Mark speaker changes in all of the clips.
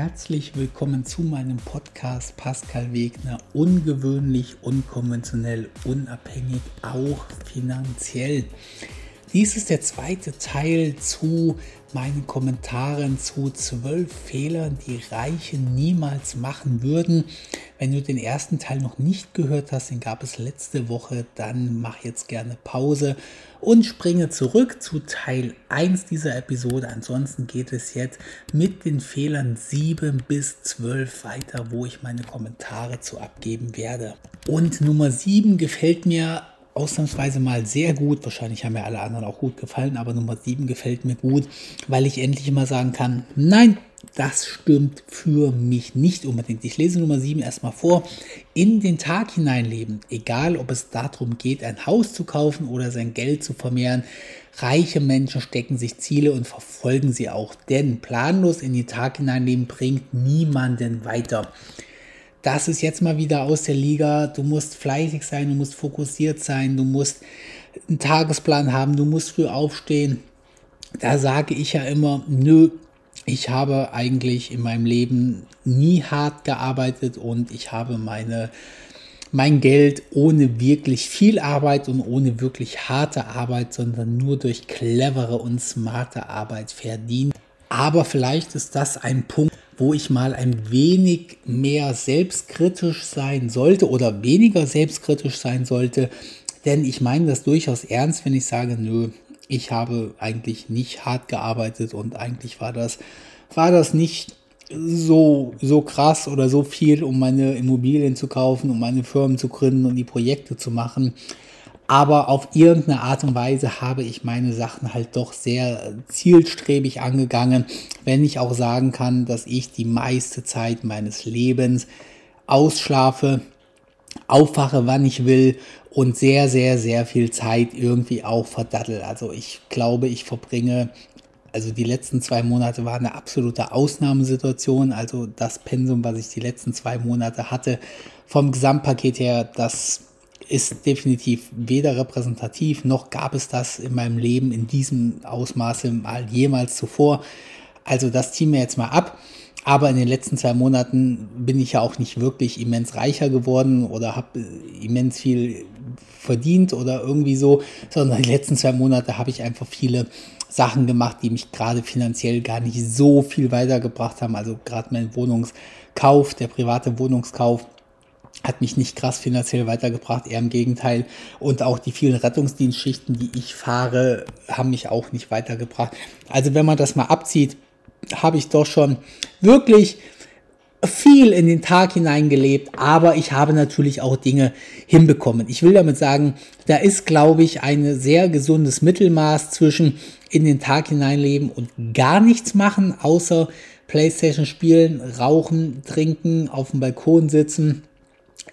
Speaker 1: herzlich willkommen zu meinem Podcast Pascal Wegner. Ungewöhnlich, unkonventionell, unabhängig, auch finanziell. Dies ist der zweite Teil zu meinen Kommentaren zu zwölf Fehlern, die Reiche niemals machen würden. Wenn du den ersten Teil noch nicht gehört hast, den gab es letzte Woche, dann mach jetzt gerne Pause und springe zurück zu Teil 1 dieser Episode. Ansonsten geht es jetzt mit den Fehlern 7 bis 12 weiter, wo ich meine Kommentare zu abgeben werde. Und Nummer 7 gefällt mir ausnahmsweise mal sehr gut. Wahrscheinlich haben mir alle anderen auch gut gefallen, aber Nummer 7 gefällt mir gut, weil ich endlich immer sagen kann, nein, das stimmt für mich nicht unbedingt. Ich lese Nummer 7 erstmal vor. In den Tag hineinleben, egal ob es darum geht, ein Haus zu kaufen oder sein Geld zu vermehren, reiche Menschen stecken sich Ziele und verfolgen sie auch. Denn planlos in den Tag hineinleben bringt niemanden weiter das ist jetzt mal wieder aus der Liga. Du musst fleißig sein, du musst fokussiert sein, du musst einen Tagesplan haben, du musst früh aufstehen. Da sage ich ja immer, nö, ich habe eigentlich in meinem Leben nie hart gearbeitet und ich habe meine, mein Geld ohne wirklich viel Arbeit und ohne wirklich harte Arbeit, sondern nur durch clevere und smarte Arbeit verdient. Aber vielleicht ist das ein Punkt, wo ich mal ein wenig mehr selbstkritisch sein sollte oder weniger selbstkritisch sein sollte. Denn ich meine das durchaus ernst, wenn ich sage, nö, ich habe eigentlich nicht hart gearbeitet und eigentlich war das, war das nicht so, so krass oder so viel, um meine Immobilien zu kaufen, um meine Firmen zu gründen und die Projekte zu machen. Aber auf irgendeine Art und Weise habe ich meine Sachen halt doch sehr zielstrebig angegangen, wenn ich auch sagen kann, dass ich die meiste Zeit meines Lebens ausschlafe, aufwache, wann ich will und sehr, sehr, sehr viel Zeit irgendwie auch verdattel. Also ich glaube, ich verbringe, also die letzten zwei Monate waren eine absolute Ausnahmesituation. Also das Pensum, was ich die letzten zwei Monate hatte, vom Gesamtpaket her, das ist definitiv weder repräsentativ, noch gab es das in meinem Leben in diesem Ausmaße mal jemals zuvor. Also das ziehen wir jetzt mal ab. Aber in den letzten zwei Monaten bin ich ja auch nicht wirklich immens reicher geworden oder habe immens viel verdient oder irgendwie so, sondern die letzten zwei Monate habe ich einfach viele Sachen gemacht, die mich gerade finanziell gar nicht so viel weitergebracht haben. Also gerade mein Wohnungskauf, der private Wohnungskauf hat mich nicht krass finanziell weitergebracht, eher im Gegenteil. Und auch die vielen Rettungsdienstschichten, die ich fahre, haben mich auch nicht weitergebracht. Also wenn man das mal abzieht, habe ich doch schon wirklich viel in den Tag hineingelebt, aber ich habe natürlich auch Dinge hinbekommen. Ich will damit sagen, da ist, glaube ich, ein sehr gesundes Mittelmaß zwischen in den Tag hineinleben und gar nichts machen, außer Playstation spielen, rauchen, trinken, auf dem Balkon sitzen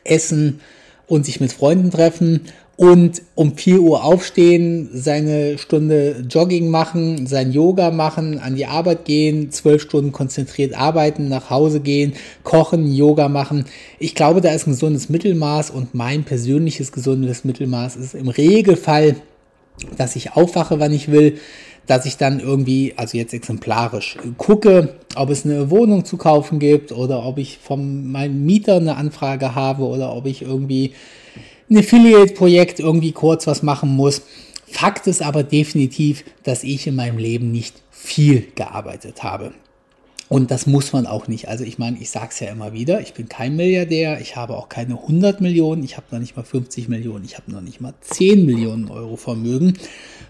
Speaker 1: essen und sich mit Freunden treffen und um 4 Uhr aufstehen, seine Stunde Jogging machen, sein Yoga machen, an die Arbeit gehen, zwölf Stunden konzentriert arbeiten, nach Hause gehen, kochen, Yoga machen. Ich glaube, da ist ein gesundes Mittelmaß und mein persönliches gesundes Mittelmaß ist im Regelfall, dass ich aufwache, wann ich will, dass ich dann irgendwie, also jetzt exemplarisch, gucke, ob es eine Wohnung zu kaufen gibt oder ob ich von meinem Mieter eine Anfrage habe oder ob ich irgendwie ein Affiliate-Projekt irgendwie kurz was machen muss. Fakt ist aber definitiv, dass ich in meinem Leben nicht viel gearbeitet habe. Und das muss man auch nicht. Also ich meine, ich sage es ja immer wieder, ich bin kein Milliardär, ich habe auch keine 100 Millionen, ich habe noch nicht mal 50 Millionen, ich habe noch nicht mal 10 Millionen Euro Vermögen.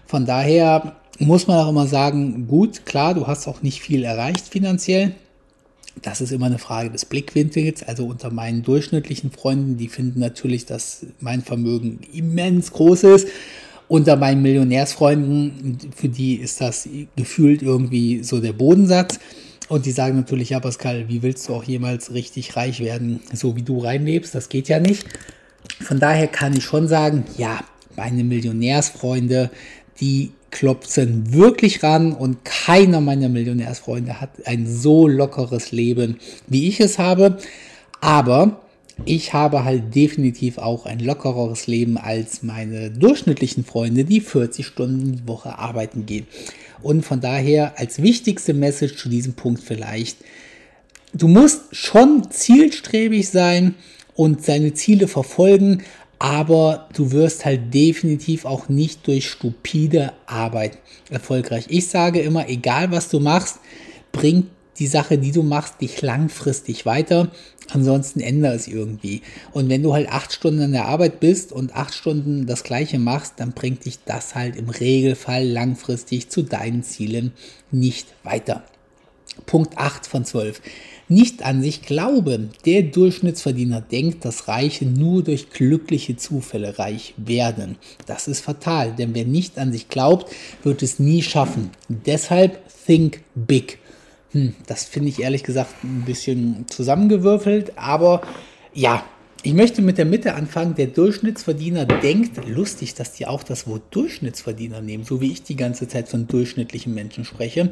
Speaker 1: Von daher muss man auch immer sagen, gut, klar, du hast auch nicht viel erreicht finanziell. Das ist immer eine Frage des Blickwinkels. Also unter meinen durchschnittlichen Freunden, die finden natürlich, dass mein Vermögen immens groß ist. Unter meinen Millionärsfreunden, für die ist das gefühlt irgendwie so der Bodensatz. Und die sagen natürlich, ja, Pascal, wie willst du auch jemals richtig reich werden, so wie du reinlebst? Das geht ja nicht. Von daher kann ich schon sagen, ja, meine Millionärsfreunde, die klopfen wirklich ran und keiner meiner Millionärsfreunde hat ein so lockeres Leben, wie ich es habe. Aber ich habe halt definitiv auch ein lockereres Leben als meine durchschnittlichen Freunde, die 40 Stunden die Woche arbeiten gehen. Und von daher als wichtigste Message zu diesem Punkt vielleicht, du musst schon zielstrebig sein und seine Ziele verfolgen, aber du wirst halt definitiv auch nicht durch stupide Arbeit erfolgreich. Ich sage immer, egal was du machst, bringt die Sache, die du machst, dich langfristig weiter. Ansonsten ändere es irgendwie. Und wenn du halt acht Stunden an der Arbeit bist und acht Stunden das Gleiche machst, dann bringt dich das halt im Regelfall langfristig zu deinen Zielen nicht weiter. Punkt 8 von 12. Nicht an sich glauben. Der Durchschnittsverdiener denkt, dass Reiche nur durch glückliche Zufälle reich werden. Das ist fatal, denn wer nicht an sich glaubt, wird es nie schaffen. Deshalb think big. Hm, das finde ich ehrlich gesagt ein bisschen zusammengewürfelt, aber ja, ich möchte mit der Mitte anfangen. Der Durchschnittsverdiener denkt, lustig, dass die auch das Wort Durchschnittsverdiener nehmen, so wie ich die ganze Zeit von durchschnittlichen Menschen spreche.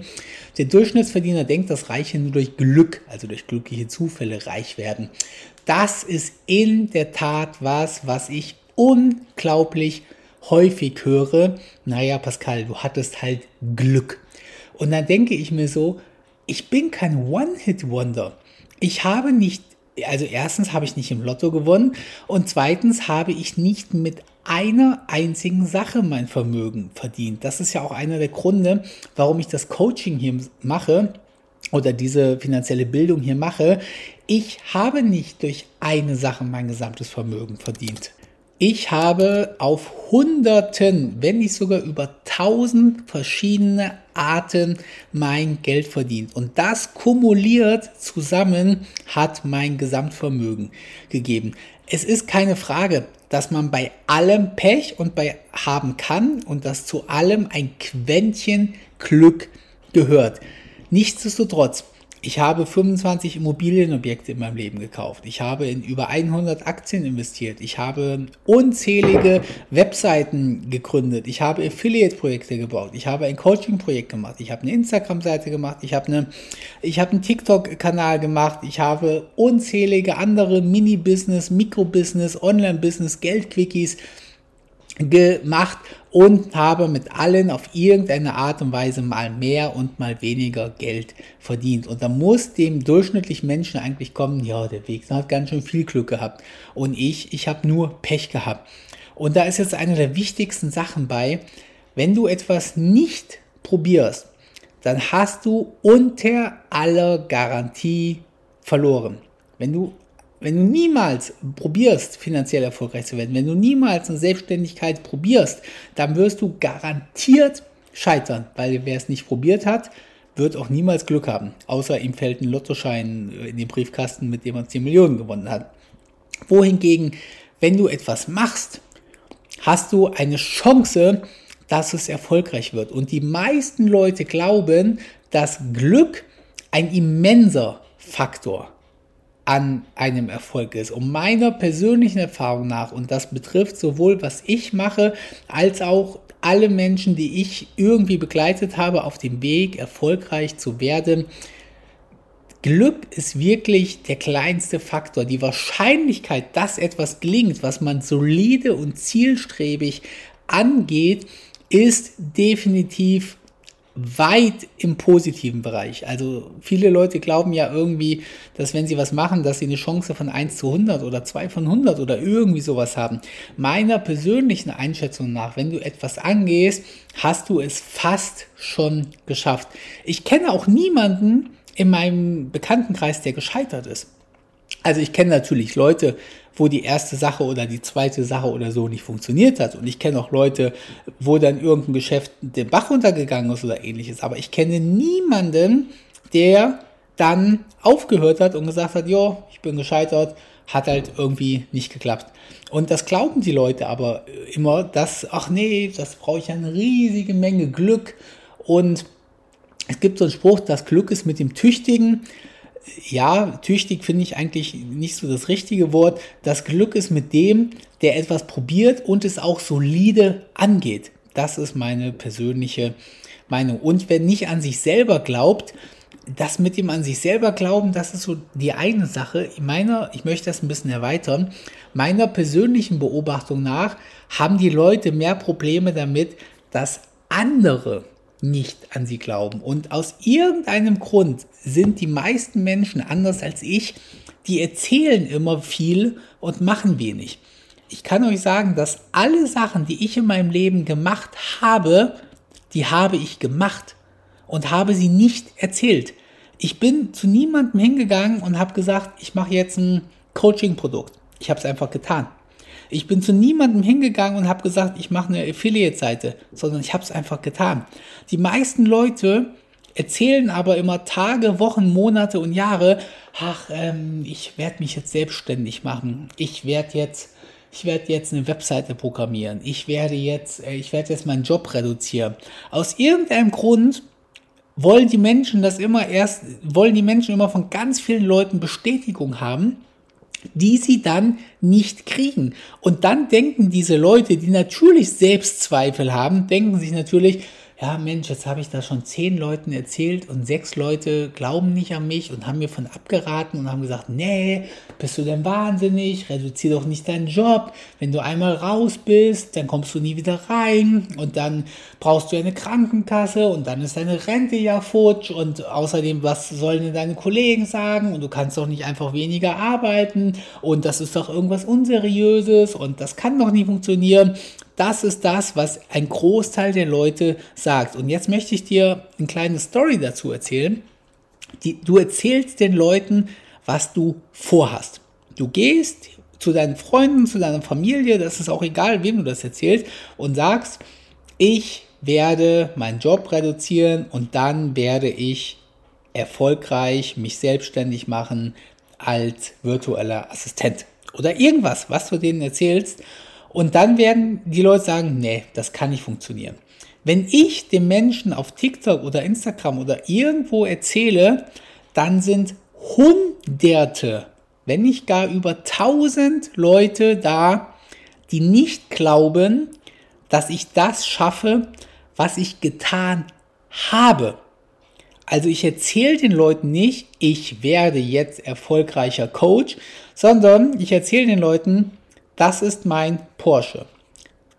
Speaker 1: Der Durchschnittsverdiener denkt, dass Reiche nur durch Glück, also durch glückliche Zufälle reich werden. Das ist in der Tat was, was ich unglaublich häufig höre. Naja, Pascal, du hattest halt Glück. Und dann denke ich mir so, ich bin kein One-Hit-Wonder. Ich habe nicht, also erstens habe ich nicht im Lotto gewonnen und zweitens habe ich nicht mit einer einzigen Sache mein Vermögen verdient. Das ist ja auch einer der Gründe, warum ich das Coaching hier mache oder diese finanzielle Bildung hier mache. Ich habe nicht durch eine Sache mein gesamtes Vermögen verdient. Ich habe auf Hunderten, wenn nicht sogar über tausend verschiedene Arten mein Geld verdient. Und das kumuliert zusammen hat mein Gesamtvermögen gegeben. Es ist keine Frage, dass man bei allem Pech und bei haben kann und dass zu allem ein Quäntchen Glück gehört. Nichtsdestotrotz, ich habe 25 Immobilienobjekte in meinem Leben gekauft. Ich habe in über 100 Aktien investiert. Ich habe unzählige Webseiten gegründet. Ich habe Affiliate-Projekte gebaut. Ich habe ein Coaching-Projekt gemacht. Ich habe eine Instagram-Seite gemacht. Ich habe, eine, ich habe einen TikTok-Kanal gemacht. Ich habe unzählige andere Mini-Business, Mikro-Business, Online-Business, Geld-Quickies gemacht und habe mit allen auf irgendeine Art und Weise mal mehr und mal weniger Geld verdient. Und da muss dem durchschnittlichen Menschen eigentlich kommen, ja, der Weg hat ganz schön viel Glück gehabt. Und ich, ich habe nur Pech gehabt. Und da ist jetzt eine der wichtigsten Sachen bei, wenn du etwas nicht probierst, dann hast du unter aller Garantie verloren. Wenn du wenn du niemals probierst, finanziell erfolgreich zu werden, wenn du niemals eine Selbstständigkeit probierst, dann wirst du garantiert scheitern, weil wer es nicht probiert hat, wird auch niemals Glück haben, außer ihm fällt ein Lottoschein in den Briefkasten, mit dem er 10 Millionen gewonnen hat. Wohingegen, wenn du etwas machst, hast du eine Chance, dass es erfolgreich wird. Und die meisten Leute glauben, dass Glück ein immenser Faktor an einem Erfolg ist. Und meiner persönlichen Erfahrung nach, und das betrifft sowohl was ich mache, als auch alle Menschen, die ich irgendwie begleitet habe auf dem Weg, erfolgreich zu werden, Glück ist wirklich der kleinste Faktor. Die Wahrscheinlichkeit, dass etwas gelingt, was man solide und zielstrebig angeht, ist definitiv weit im positiven Bereich. Also viele Leute glauben ja irgendwie, dass wenn sie was machen, dass sie eine Chance von 1 zu 100 oder 2 von 100 oder irgendwie sowas haben. Meiner persönlichen Einschätzung nach, wenn du etwas angehst, hast du es fast schon geschafft. Ich kenne auch niemanden in meinem Bekanntenkreis, der gescheitert ist. Also ich kenne natürlich Leute, wo die erste Sache oder die zweite Sache oder so nicht funktioniert hat. Und ich kenne auch Leute, wo dann irgendein Geschäft den Bach runtergegangen ist oder ähnliches. Aber ich kenne niemanden, der dann aufgehört hat und gesagt hat, ja, ich bin gescheitert, hat halt irgendwie nicht geklappt. Und das glauben die Leute aber immer, dass, ach nee, das brauche ich eine riesige Menge Glück. Und es gibt so einen Spruch, das Glück ist mit dem Tüchtigen ja, tüchtig finde ich eigentlich nicht so das richtige Wort. Das Glück ist mit dem, der etwas probiert und es auch solide angeht. Das ist meine persönliche Meinung. Und wer nicht an sich selber glaubt, das mit dem an sich selber glauben, das ist so die eine Sache. Meiner, ich möchte das ein bisschen erweitern. Meiner persönlichen Beobachtung nach haben die Leute mehr Probleme damit, dass andere nicht an sie glauben. Und aus irgendeinem Grund sind die meisten Menschen anders als ich, die erzählen immer viel und machen wenig. Ich kann euch sagen, dass alle Sachen, die ich in meinem Leben gemacht habe, die habe ich gemacht und habe sie nicht erzählt. Ich bin zu niemandem hingegangen und habe gesagt, ich mache jetzt ein Coaching-Produkt. Ich habe es einfach getan. Ich bin zu niemandem hingegangen und habe gesagt, ich mache eine Affiliate-Seite, sondern ich habe es einfach getan. Die meisten Leute erzählen aber immer Tage, Wochen, Monate und Jahre, ach, ähm, ich werde mich jetzt selbstständig machen. Ich werde jetzt, ich werde jetzt eine Webseite programmieren. Ich werde jetzt, äh, ich werde jetzt meinen Job reduzieren. Aus irgendeinem Grund wollen die Menschen das immer erst, wollen die Menschen immer von ganz vielen Leuten Bestätigung haben die sie dann nicht kriegen. Und dann denken diese Leute, die natürlich Selbstzweifel haben, denken sich natürlich, ja Mensch, jetzt habe ich das schon zehn Leuten erzählt und sechs Leute glauben nicht an mich und haben mir von abgeraten und haben gesagt, nee, bist du denn wahnsinnig, reduzier doch nicht deinen Job, wenn du einmal raus bist, dann kommst du nie wieder rein und dann brauchst du eine Krankenkasse und dann ist deine Rente ja futsch und außerdem, was sollen denn deine Kollegen sagen? Und du kannst doch nicht einfach weniger arbeiten und das ist doch irgendwas Unseriöses und das kann doch nicht funktionieren das ist das, was ein Großteil der Leute sagt. Und jetzt möchte ich dir eine kleine Story dazu erzählen. Die, du erzählst den Leuten, was du vorhast. Du gehst zu deinen Freunden, zu deiner Familie, das ist auch egal, wem du das erzählst, und sagst, ich werde meinen Job reduzieren und dann werde ich erfolgreich mich selbstständig machen als virtueller Assistent. Oder irgendwas, was du denen erzählst. Und dann werden die Leute sagen, nee, das kann nicht funktionieren. Wenn ich dem Menschen auf TikTok oder Instagram oder irgendwo erzähle, dann sind Hunderte, wenn nicht gar über tausend Leute da, die nicht glauben, dass ich das schaffe, was ich getan habe. Also ich erzähle den Leuten nicht, ich werde jetzt erfolgreicher Coach, sondern ich erzähle den Leuten, das ist mein Porsche.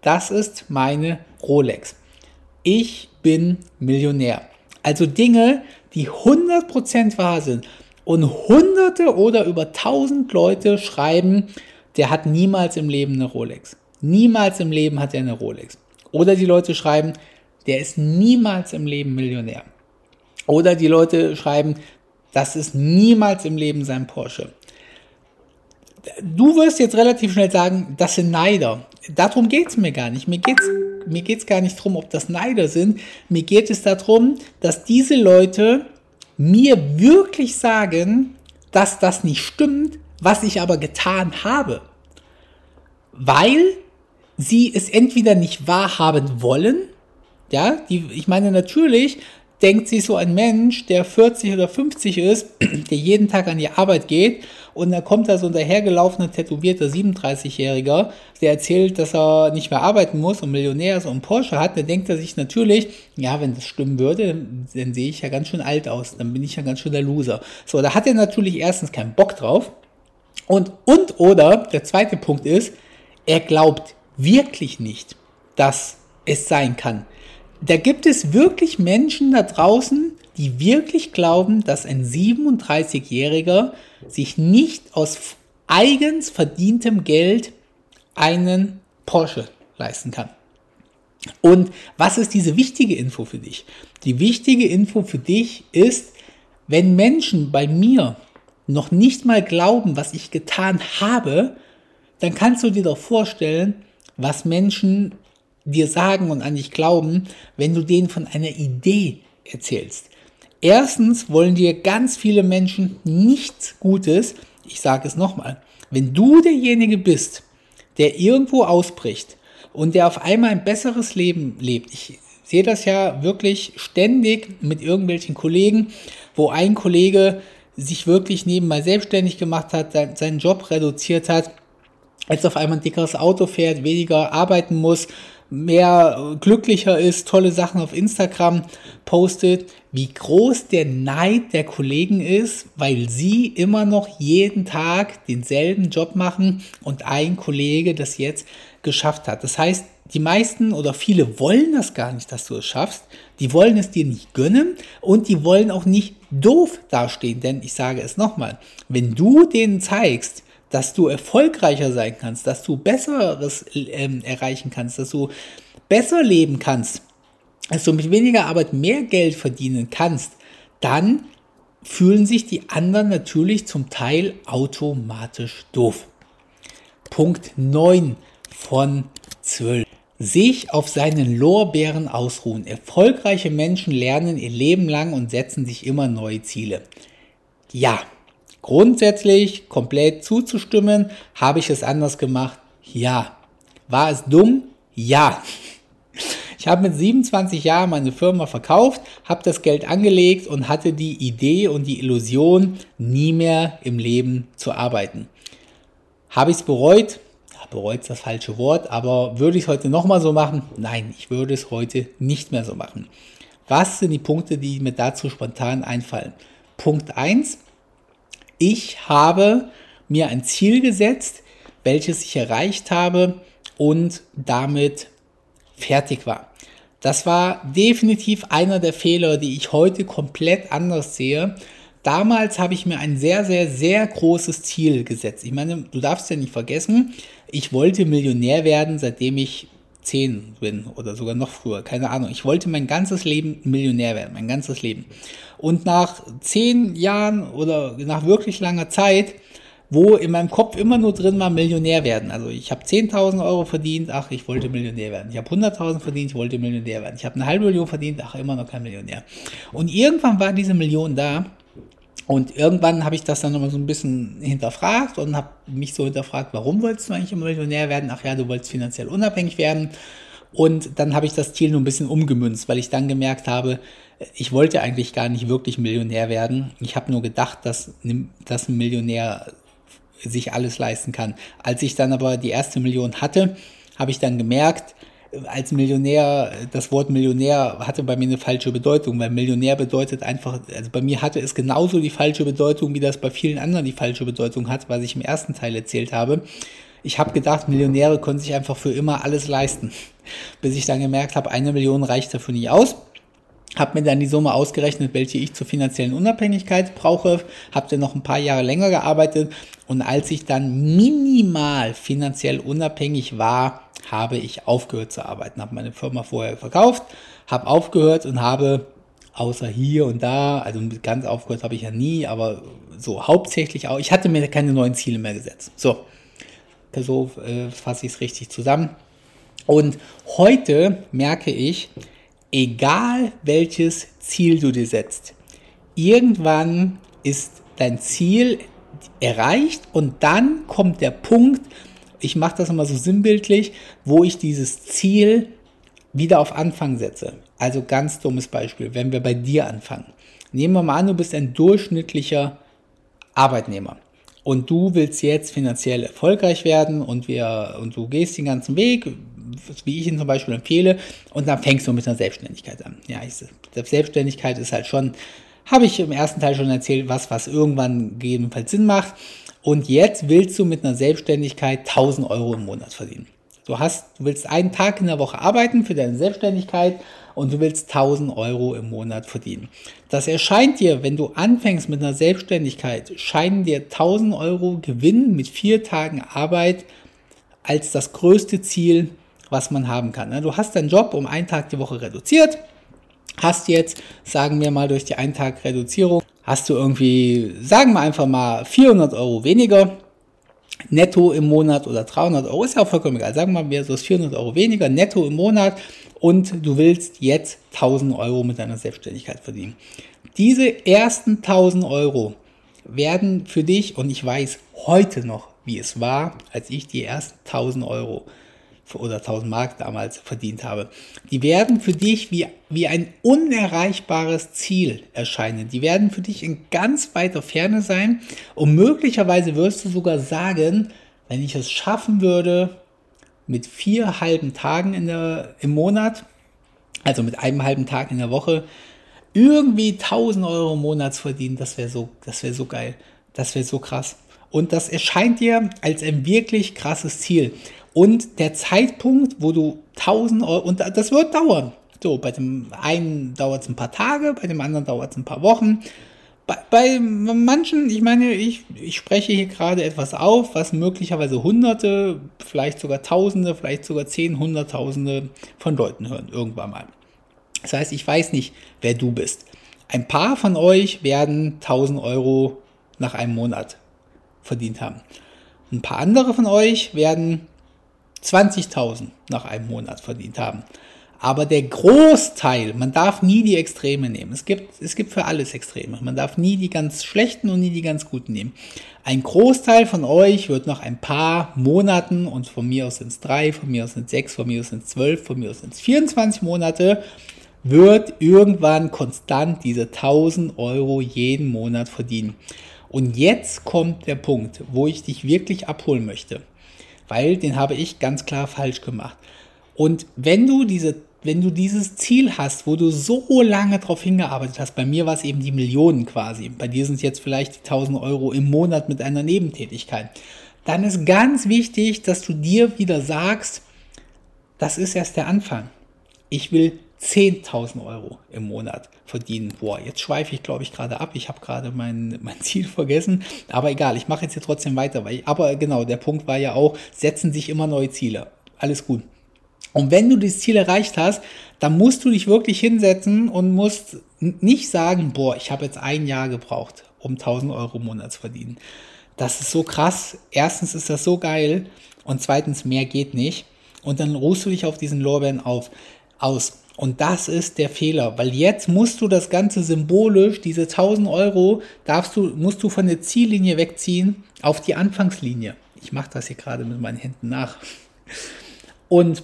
Speaker 1: Das ist meine Rolex. Ich bin Millionär. Also Dinge, die 100% wahr sind. Und hunderte oder über tausend Leute schreiben, der hat niemals im Leben eine Rolex. Niemals im Leben hat er eine Rolex. Oder die Leute schreiben, der ist niemals im Leben Millionär. Oder die Leute schreiben, das ist niemals im Leben sein Porsche du wirst jetzt relativ schnell sagen, das sind Neider. Darum geht es mir gar nicht. Mir geht es mir geht's gar nicht darum, ob das Neider sind. Mir geht es darum, dass diese Leute mir wirklich sagen, dass das nicht stimmt, was ich aber getan habe. Weil sie es entweder nicht wahrhaben wollen, ja, die, ich meine natürlich, denkt sich so ein Mensch, der 40 oder 50 ist, der jeden Tag an die Arbeit geht und dann kommt da so ein dahergelaufener, tätowierter 37-Jähriger, der erzählt, dass er nicht mehr arbeiten muss und Millionär ist und Porsche hat, dann denkt er sich natürlich, ja, wenn das stimmen würde, dann, dann sehe ich ja ganz schön alt aus, dann bin ich ja ganz schön der Loser. So, da hat er natürlich erstens keinen Bock drauf und, und oder, der zweite Punkt ist, er glaubt wirklich nicht, dass es sein kann da gibt es wirklich Menschen da draußen, die wirklich glauben, dass ein 37-Jähriger sich nicht aus eigens verdientem Geld einen Porsche leisten kann. Und was ist diese wichtige Info für dich? Die wichtige Info für dich ist, wenn Menschen bei mir noch nicht mal glauben, was ich getan habe, dann kannst du dir doch vorstellen, was Menschen dir sagen und an dich glauben, wenn du denen von einer Idee erzählst. Erstens wollen dir ganz viele Menschen nichts Gutes. Ich sage es nochmal. Wenn du derjenige bist, der irgendwo ausbricht und der auf einmal ein besseres Leben lebt, ich sehe das ja wirklich ständig mit irgendwelchen Kollegen, wo ein Kollege sich wirklich nebenbei selbstständig gemacht hat, seinen Job reduziert hat, jetzt auf einmal ein dickeres Auto fährt, weniger arbeiten muss, mehr glücklicher ist, tolle Sachen auf Instagram postet, wie groß der Neid der Kollegen ist, weil sie immer noch jeden Tag denselben Job machen und ein Kollege das jetzt geschafft hat. Das heißt, die meisten oder viele wollen das gar nicht, dass du es schaffst. Die wollen es dir nicht gönnen und die wollen auch nicht doof dastehen. Denn ich sage es nochmal, wenn du denen zeigst, dass du erfolgreicher sein kannst, dass du Besseres ähm, erreichen kannst, dass du besser leben kannst, dass du mit weniger Arbeit mehr Geld verdienen kannst, dann fühlen sich die anderen natürlich zum Teil automatisch doof. Punkt 9 von 12. Sich auf seinen Lorbeeren ausruhen. Erfolgreiche Menschen lernen ihr Leben lang und setzen sich immer neue Ziele. Ja, grundsätzlich komplett zuzustimmen. Habe ich es anders gemacht? Ja. War es dumm? Ja. Ich habe mit 27 Jahren meine Firma verkauft, habe das Geld angelegt und hatte die Idee und die Illusion, nie mehr im Leben zu arbeiten. Habe ich es bereut? bereut das falsche Wort, aber würde ich es heute nochmal so machen? Nein, ich würde es heute nicht mehr so machen. Was sind die Punkte, die mir dazu spontan einfallen? Punkt 1. Ich habe mir ein Ziel gesetzt, welches ich erreicht habe und damit fertig war. Das war definitiv einer der Fehler, die ich heute komplett anders sehe. Damals habe ich mir ein sehr, sehr, sehr großes Ziel gesetzt. Ich meine, du darfst ja nicht vergessen, ich wollte Millionär werden, seitdem ich zehn bin oder sogar noch früher, keine Ahnung. Ich wollte mein ganzes Leben Millionär werden, mein ganzes Leben. Und nach zehn Jahren oder nach wirklich langer Zeit, wo in meinem Kopf immer nur drin war, Millionär werden. Also ich habe 10.000 Euro verdient, ach, ich wollte Millionär werden. Ich habe 100.000 verdient, ich wollte Millionär werden. Ich habe eine halbe Million verdient, ach, immer noch kein Millionär. Und irgendwann war diese Million da und irgendwann habe ich das dann nochmal so ein bisschen hinterfragt und habe mich so hinterfragt, warum wolltest du eigentlich immer Millionär werden? Ach ja, du wolltest finanziell unabhängig werden. Und dann habe ich das Ziel nur ein bisschen umgemünzt, weil ich dann gemerkt habe, ich wollte eigentlich gar nicht wirklich Millionär werden. Ich habe nur gedacht, dass, dass ein Millionär sich alles leisten kann. Als ich dann aber die erste Million hatte, habe ich dann gemerkt, als Millionär, das Wort Millionär hatte bei mir eine falsche Bedeutung, weil Millionär bedeutet einfach, also bei mir hatte es genauso die falsche Bedeutung, wie das bei vielen anderen die falsche Bedeutung hat, was ich im ersten Teil erzählt habe. Ich habe gedacht, Millionäre können sich einfach für immer alles leisten, bis ich dann gemerkt habe, eine Million reicht dafür nicht aus habe mir dann die Summe ausgerechnet, welche ich zur finanziellen Unabhängigkeit brauche, habe dann noch ein paar Jahre länger gearbeitet und als ich dann minimal finanziell unabhängig war, habe ich aufgehört zu arbeiten, habe meine Firma vorher verkauft, habe aufgehört und habe außer hier und da, also ganz aufgehört habe ich ja nie, aber so hauptsächlich auch, ich hatte mir keine neuen Ziele mehr gesetzt. So, so äh, fasse ich es richtig zusammen. Und heute merke ich, egal welches Ziel du dir setzt, irgendwann ist dein Ziel erreicht und dann kommt der Punkt, ich mache das immer so sinnbildlich, wo ich dieses Ziel wieder auf Anfang setze. Also ganz dummes Beispiel, wenn wir bei dir anfangen. Nehmen wir mal an, du bist ein durchschnittlicher Arbeitnehmer und du willst jetzt finanziell erfolgreich werden und wir und du gehst den ganzen Weg, wie ich ihn zum Beispiel empfehle, und dann fängst du mit einer Selbstständigkeit an. Ja, ich, Selbstständigkeit ist halt schon, habe ich im ersten Teil schon erzählt, was, was irgendwann gegebenenfalls Sinn macht. Und jetzt willst du mit einer Selbstständigkeit 1000 Euro im Monat verdienen. Du hast, du willst einen Tag in der Woche arbeiten für deine Selbstständigkeit und du willst 1000 Euro im Monat verdienen. Das erscheint dir, wenn du anfängst mit einer Selbstständigkeit, scheinen dir 1000 Euro Gewinn mit vier Tagen Arbeit als das größte Ziel was man haben kann. Ne? Du hast deinen Job um einen Tag die Woche reduziert, hast jetzt, sagen wir mal durch die einen Tag Reduzierung, hast du irgendwie, sagen wir einfach mal 400 Euro weniger netto im Monat oder 300 Euro, ist ja auch vollkommen egal. Sagen wir mal, so ist 400 Euro weniger netto im Monat und du willst jetzt 1000 Euro mit deiner Selbstständigkeit verdienen. Diese ersten 1000 Euro werden für dich, und ich weiß heute noch, wie es war, als ich die ersten 1000 Euro oder 1000 Mark damals verdient habe, die werden für dich wie, wie ein unerreichbares Ziel erscheinen. Die werden für dich in ganz weiter Ferne sein und möglicherweise wirst du sogar sagen, wenn ich es schaffen würde, mit vier halben Tagen in der, im Monat, also mit einem halben Tag in der Woche, irgendwie 1000 Euro im Monat verdienen, das wäre so, das wäre so geil. Das wäre so krass. Und das erscheint dir als ein wirklich krasses Ziel. Und der Zeitpunkt, wo du 1000 Euro, und das wird dauern. So, bei dem einen dauert es ein paar Tage, bei dem anderen dauert es ein paar Wochen. Bei, bei manchen, ich meine, ich, ich spreche hier gerade etwas auf, was möglicherweise Hunderte, vielleicht sogar Tausende, vielleicht sogar Zehn, Hunderttausende von Leuten hören, irgendwann mal. Das heißt, ich weiß nicht, wer du bist. Ein paar von euch werden 1000 Euro nach einem Monat verdient haben. Ein paar andere von euch werden 20.000 nach einem Monat verdient haben. Aber der Großteil, man darf nie die Extreme nehmen. Es gibt, es gibt für alles Extreme. Man darf nie die ganz schlechten und nie die ganz guten nehmen. Ein Großteil von euch wird noch ein paar Monaten, und von mir aus sind es drei, von mir aus sind es sechs, von mir aus sind es zwölf, von mir aus sind es 24 Monate, wird irgendwann konstant diese 1000 Euro jeden Monat verdienen. Und jetzt kommt der Punkt, wo ich dich wirklich abholen möchte weil den habe ich ganz klar falsch gemacht. Und wenn du diese wenn du dieses Ziel hast, wo du so lange drauf hingearbeitet hast, bei mir war es eben die Millionen quasi, bei dir sind es jetzt vielleicht die 1000 Euro im Monat mit einer Nebentätigkeit, dann ist ganz wichtig, dass du dir wieder sagst, das ist erst der Anfang. Ich will 10.000 Euro im Monat verdienen. Boah, jetzt schweife ich, glaube ich, gerade ab. Ich habe gerade mein, mein Ziel vergessen. Aber egal, ich mache jetzt hier trotzdem weiter. Weil ich, aber genau, der Punkt war ja auch, setzen sich immer neue Ziele. Alles gut. Und wenn du das Ziel erreicht hast, dann musst du dich wirklich hinsetzen und musst nicht sagen, boah, ich habe jetzt ein Jahr gebraucht, um 1000 Euro im Monat zu verdienen. Das ist so krass. Erstens ist das so geil und zweitens mehr geht nicht. Und dann ruhst du dich auf diesen Lorbeeren auf, aus. Und das ist der Fehler, weil jetzt musst du das Ganze symbolisch, diese 1000 Euro, darfst du, musst du von der Ziellinie wegziehen auf die Anfangslinie. Ich mache das hier gerade mit meinen Händen nach. Und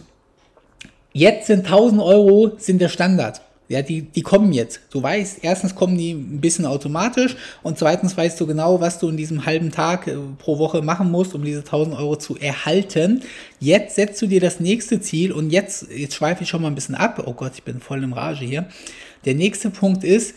Speaker 1: jetzt sind 1000 Euro sind der Standard. Ja, die, die kommen jetzt. Du weißt, erstens kommen die ein bisschen automatisch und zweitens weißt du genau, was du in diesem halben Tag äh, pro Woche machen musst, um diese 1000 Euro zu erhalten. Jetzt setzt du dir das nächste Ziel und jetzt, jetzt schweife ich schon mal ein bisschen ab. Oh Gott, ich bin voll im Rage hier. Der nächste Punkt ist,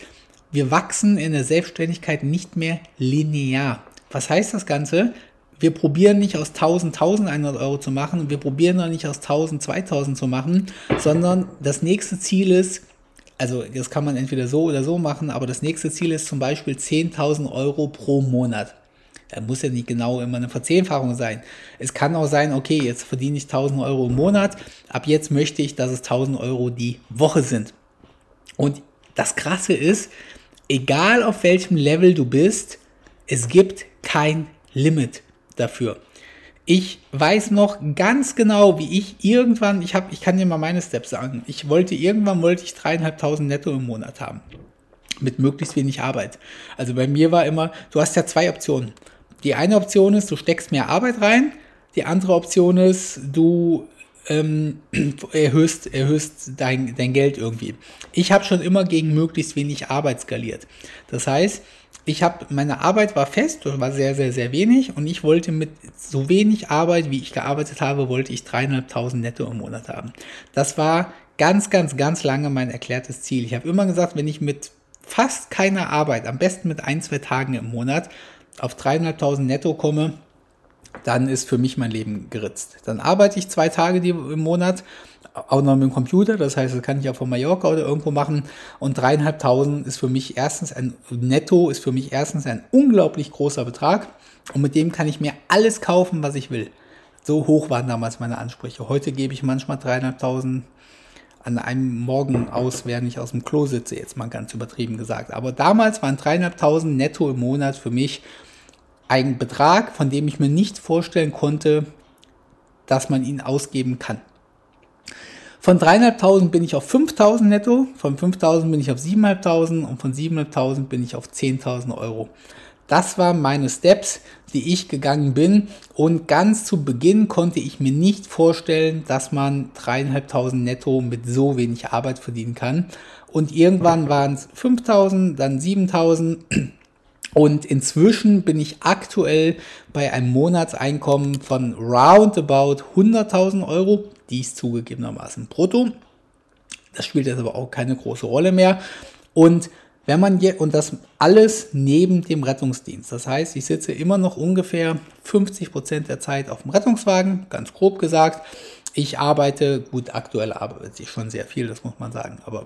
Speaker 1: wir wachsen in der Selbstständigkeit nicht mehr linear. Was heißt das Ganze? wir probieren nicht aus 1000 1100 Euro zu machen und wir probieren auch nicht aus 1000 2000 zu machen, sondern das nächste Ziel ist, also das kann man entweder so oder so machen, aber das nächste Ziel ist zum Beispiel 10.000 Euro pro Monat. Da muss ja nicht genau immer eine Verzehnfachung sein. Es kann auch sein, okay, jetzt verdiene ich 1000 Euro im Monat, ab jetzt möchte ich, dass es 1000 Euro die Woche sind. Und das Krasse ist, egal auf welchem Level du bist, es gibt kein Limit dafür. Ich weiß noch ganz genau, wie ich irgendwann, ich habe, ich kann dir mal meine Steps sagen. Ich wollte irgendwann wollte ich dreieinhalbtausend Netto im Monat haben mit möglichst wenig Arbeit. Also bei mir war immer, du hast ja zwei Optionen. Die eine Option ist, du steckst mehr Arbeit rein. Die andere Option ist, du ähm, erhöhst, erhöhst dein, dein Geld irgendwie. Ich habe schon immer gegen möglichst wenig Arbeit skaliert. Das heißt, ich habe, meine Arbeit war fest, war sehr, sehr, sehr wenig und ich wollte mit so wenig Arbeit, wie ich gearbeitet habe, wollte ich dreieinhalbtausend netto im Monat haben. Das war ganz, ganz, ganz lange mein erklärtes Ziel. Ich habe immer gesagt, wenn ich mit fast keiner Arbeit, am besten mit ein, zwei Tagen im Monat, auf dreieinhalbtausend netto komme, dann ist für mich mein Leben geritzt. Dann arbeite ich zwei Tage im Monat, auch noch mit dem Computer, das heißt, das kann ich auch von Mallorca oder irgendwo machen. Und dreieinhalbtausend ist für mich erstens ein Netto, ist für mich erstens ein unglaublich großer Betrag. Und mit dem kann ich mir alles kaufen, was ich will. So hoch waren damals meine Ansprüche. Heute gebe ich manchmal dreieinhalbtausend an einem Morgen aus, während ich aus dem Klo sitze, jetzt mal ganz übertrieben gesagt. Aber damals waren dreieinhalbtausend netto im Monat für mich ein Betrag, von dem ich mir nicht vorstellen konnte, dass man ihn ausgeben kann. Von 3.500 bin ich auf 5.000 netto, von 5.000 bin ich auf 7.500 und von 7.500 bin ich auf 10.000 Euro. Das waren meine Steps, die ich gegangen bin. Und ganz zu Beginn konnte ich mir nicht vorstellen, dass man 3.500 netto mit so wenig Arbeit verdienen kann. Und irgendwann waren es 5.000, dann 7.000 und inzwischen bin ich aktuell bei einem Monatseinkommen von roundabout 100.000 Euro, dies zugegebenermaßen brutto. Das spielt jetzt aber auch keine große Rolle mehr. Und Wenn man je, und das alles neben dem Rettungsdienst. Das heißt, ich sitze immer noch ungefähr 50 Prozent der Zeit auf dem Rettungswagen, ganz grob gesagt. Ich arbeite, gut, aktuell arbeite ich schon sehr viel, das muss man sagen, aber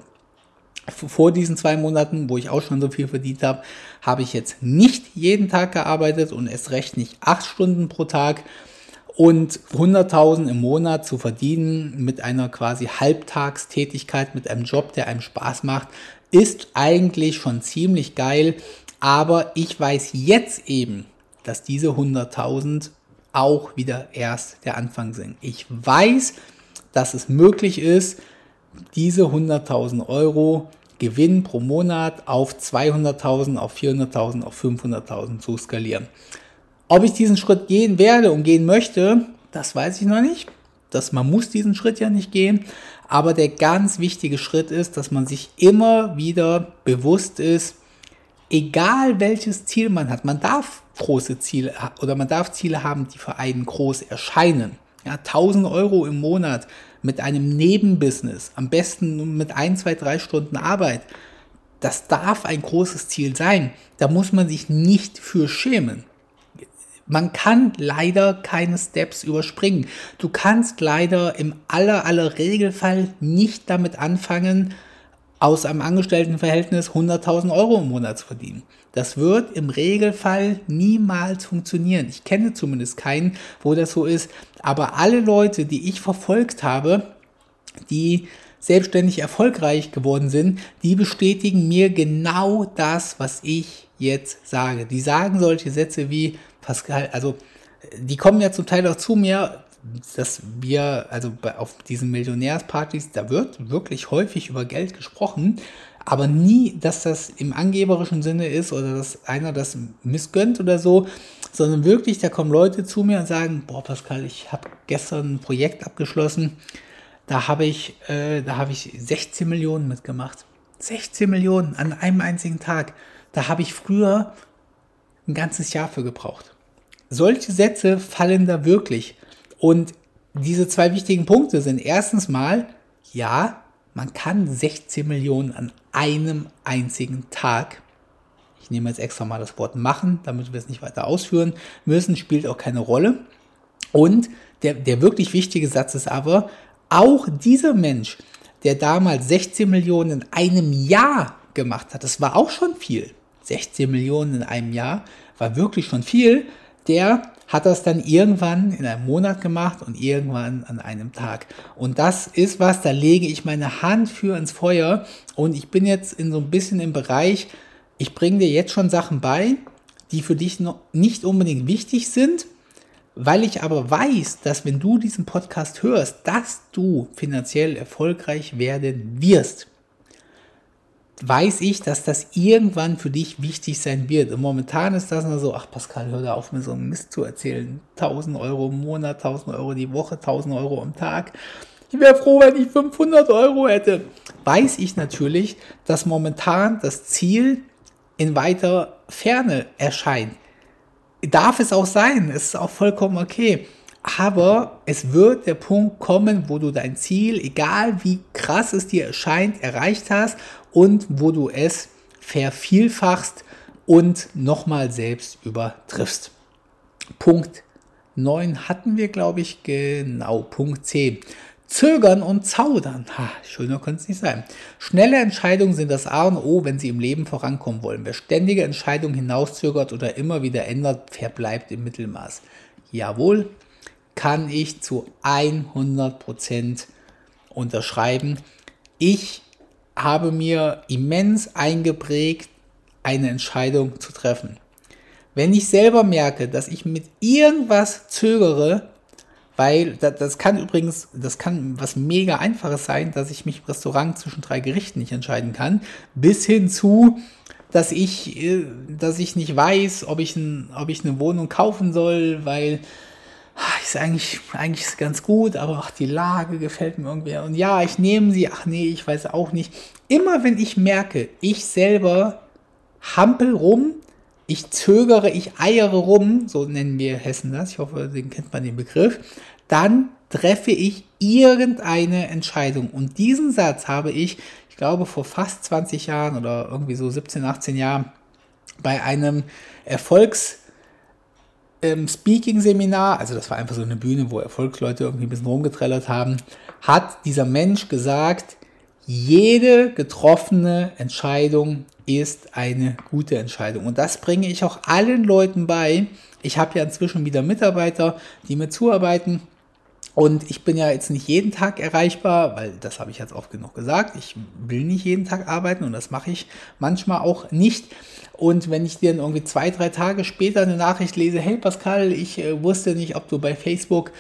Speaker 1: vor diesen zwei Monaten, wo ich auch schon so viel verdient habe, habe ich jetzt nicht jeden Tag gearbeitet und erst recht nicht acht Stunden pro Tag. Und 100.000 im Monat zu verdienen mit einer quasi Halbtagstätigkeit, mit einem Job, der einem Spaß macht, ist eigentlich schon ziemlich geil. Aber ich weiß jetzt eben, dass diese 100.000 auch wieder erst der Anfang sind. Ich weiß, dass es möglich ist, diese 100.000 Euro Gewinn pro Monat auf 200.000, auf 400.000, auf 500.000 zu skalieren. Ob ich diesen Schritt gehen werde und gehen möchte, das weiß ich noch nicht. Das, man muss diesen Schritt ja nicht gehen. Aber der ganz wichtige Schritt ist, dass man sich immer wieder bewusst ist, egal welches Ziel man hat, man darf große Ziele oder man darf Ziele haben, die für einen groß erscheinen. Ja, 1000 Euro im Monat mit einem Nebenbusiness, am besten mit ein, zwei, drei Stunden Arbeit. Das darf ein großes Ziel sein. Da muss man sich nicht für schämen. Man kann leider keine Steps überspringen. Du kannst leider im aller, aller Regelfall nicht damit anfangen, aus einem Angestelltenverhältnis 100.000 Euro im Monat zu verdienen. Das wird im Regelfall niemals funktionieren. Ich kenne zumindest keinen, wo das so ist. Aber alle Leute, die ich verfolgt habe, die selbstständig erfolgreich geworden sind, die bestätigen mir genau das, was ich jetzt sage. Die sagen solche Sätze wie, Pascal, also die kommen ja zum Teil auch zu mir, dass wir, also auf diesen Millionärspartys, da wird wirklich häufig über Geld gesprochen, aber nie, dass das im angeberischen Sinne ist oder dass einer das missgönnt oder so, sondern wirklich, da kommen Leute zu mir und sagen, boah Pascal, ich habe gestern ein Projekt abgeschlossen, da habe ich, äh, da habe ich 16 Millionen mitgemacht. 16 Millionen an einem einzigen Tag. Da habe ich früher ein ganzes Jahr für gebraucht. Solche Sätze fallen da wirklich. Und diese zwei wichtigen Punkte sind erstens mal, ja, man kann 16 Millionen an einem einzigen Tag, ich nehme jetzt extra mal das Wort machen, damit wir es nicht weiter ausführen müssen, spielt auch keine Rolle. Und der, der wirklich wichtige Satz ist aber, auch dieser Mensch, der damals 16 Millionen in einem Jahr gemacht hat, das war auch schon viel. 16 Millionen in einem Jahr war wirklich schon viel. Der hat das dann irgendwann in einem Monat gemacht und irgendwann an einem Tag. Und das ist was, da lege ich meine Hand für ins Feuer. Und ich bin jetzt in so ein bisschen im Bereich, ich bringe dir jetzt schon Sachen bei, die für dich noch nicht unbedingt wichtig sind, weil ich aber weiß, dass wenn du diesen Podcast hörst, dass du finanziell erfolgreich werden wirst weiß ich, dass das irgendwann für dich wichtig sein wird. Und momentan ist das nur so, ach Pascal, hör da auf, mir so einen Mist zu erzählen. 1000 Euro im Monat, 1000 Euro die Woche, 1000 Euro am Tag. Ich wäre froh, wenn ich 500 Euro hätte. Weiß ich natürlich, dass momentan das Ziel in weiter Ferne erscheint. Darf es auch sein, es ist auch vollkommen okay. Aber es wird der Punkt kommen, wo du dein Ziel, egal wie krass es dir erscheint, erreicht hast und wo du es vervielfachst und nochmal selbst übertriffst. Punkt 9 hatten wir, glaube ich, genau. Punkt 10. Zögern und zaudern. Ha, schöner könnte es nicht sein. Schnelle Entscheidungen sind das A und O, wenn Sie im Leben vorankommen wollen. Wer ständige Entscheidungen hinauszögert oder immer wieder ändert, verbleibt im Mittelmaß. Jawohl, kann ich zu 100% unterschreiben. Ich habe mir immens eingeprägt, eine Entscheidung zu treffen. Wenn ich selber merke, dass ich mit irgendwas zögere, weil das, das, kann übrigens, das kann was mega einfaches sein, dass ich mich im Restaurant zwischen drei Gerichten nicht entscheiden kann, bis hin zu, dass ich, äh, dass ich nicht weiß, ob ich, ein, ob ich eine Wohnung kaufen soll, weil ist eigentlich, eigentlich ist ganz gut, aber ach, die Lage gefällt mir irgendwie. Und ja, ich nehme sie, ach nee, ich weiß auch nicht. Immer wenn ich merke, ich selber hampel rum, ich zögere, ich eiere rum, so nennen wir Hessen das, ich hoffe, den kennt man den Begriff, dann treffe ich irgendeine Entscheidung. Und diesen Satz habe ich, ich glaube vor fast 20 Jahren oder irgendwie so 17, 18 Jahren bei einem Erfolgs- ähm, Speaking-Seminar, also das war einfach so eine Bühne, wo Erfolgsleute irgendwie ein bisschen rumgetrellert haben, hat dieser Mensch gesagt, jede getroffene Entscheidung ist eine gute Entscheidung. Und das bringe ich auch allen Leuten bei. Ich habe ja inzwischen wieder Mitarbeiter, die mir zuarbeiten. Und ich bin ja jetzt nicht jeden Tag erreichbar, weil das habe ich jetzt oft genug gesagt. Ich will nicht jeden Tag arbeiten und das mache ich manchmal auch nicht. Und wenn ich dir irgendwie zwei, drei Tage später eine Nachricht lese, hey Pascal, ich äh, wusste nicht, ob du bei Facebook,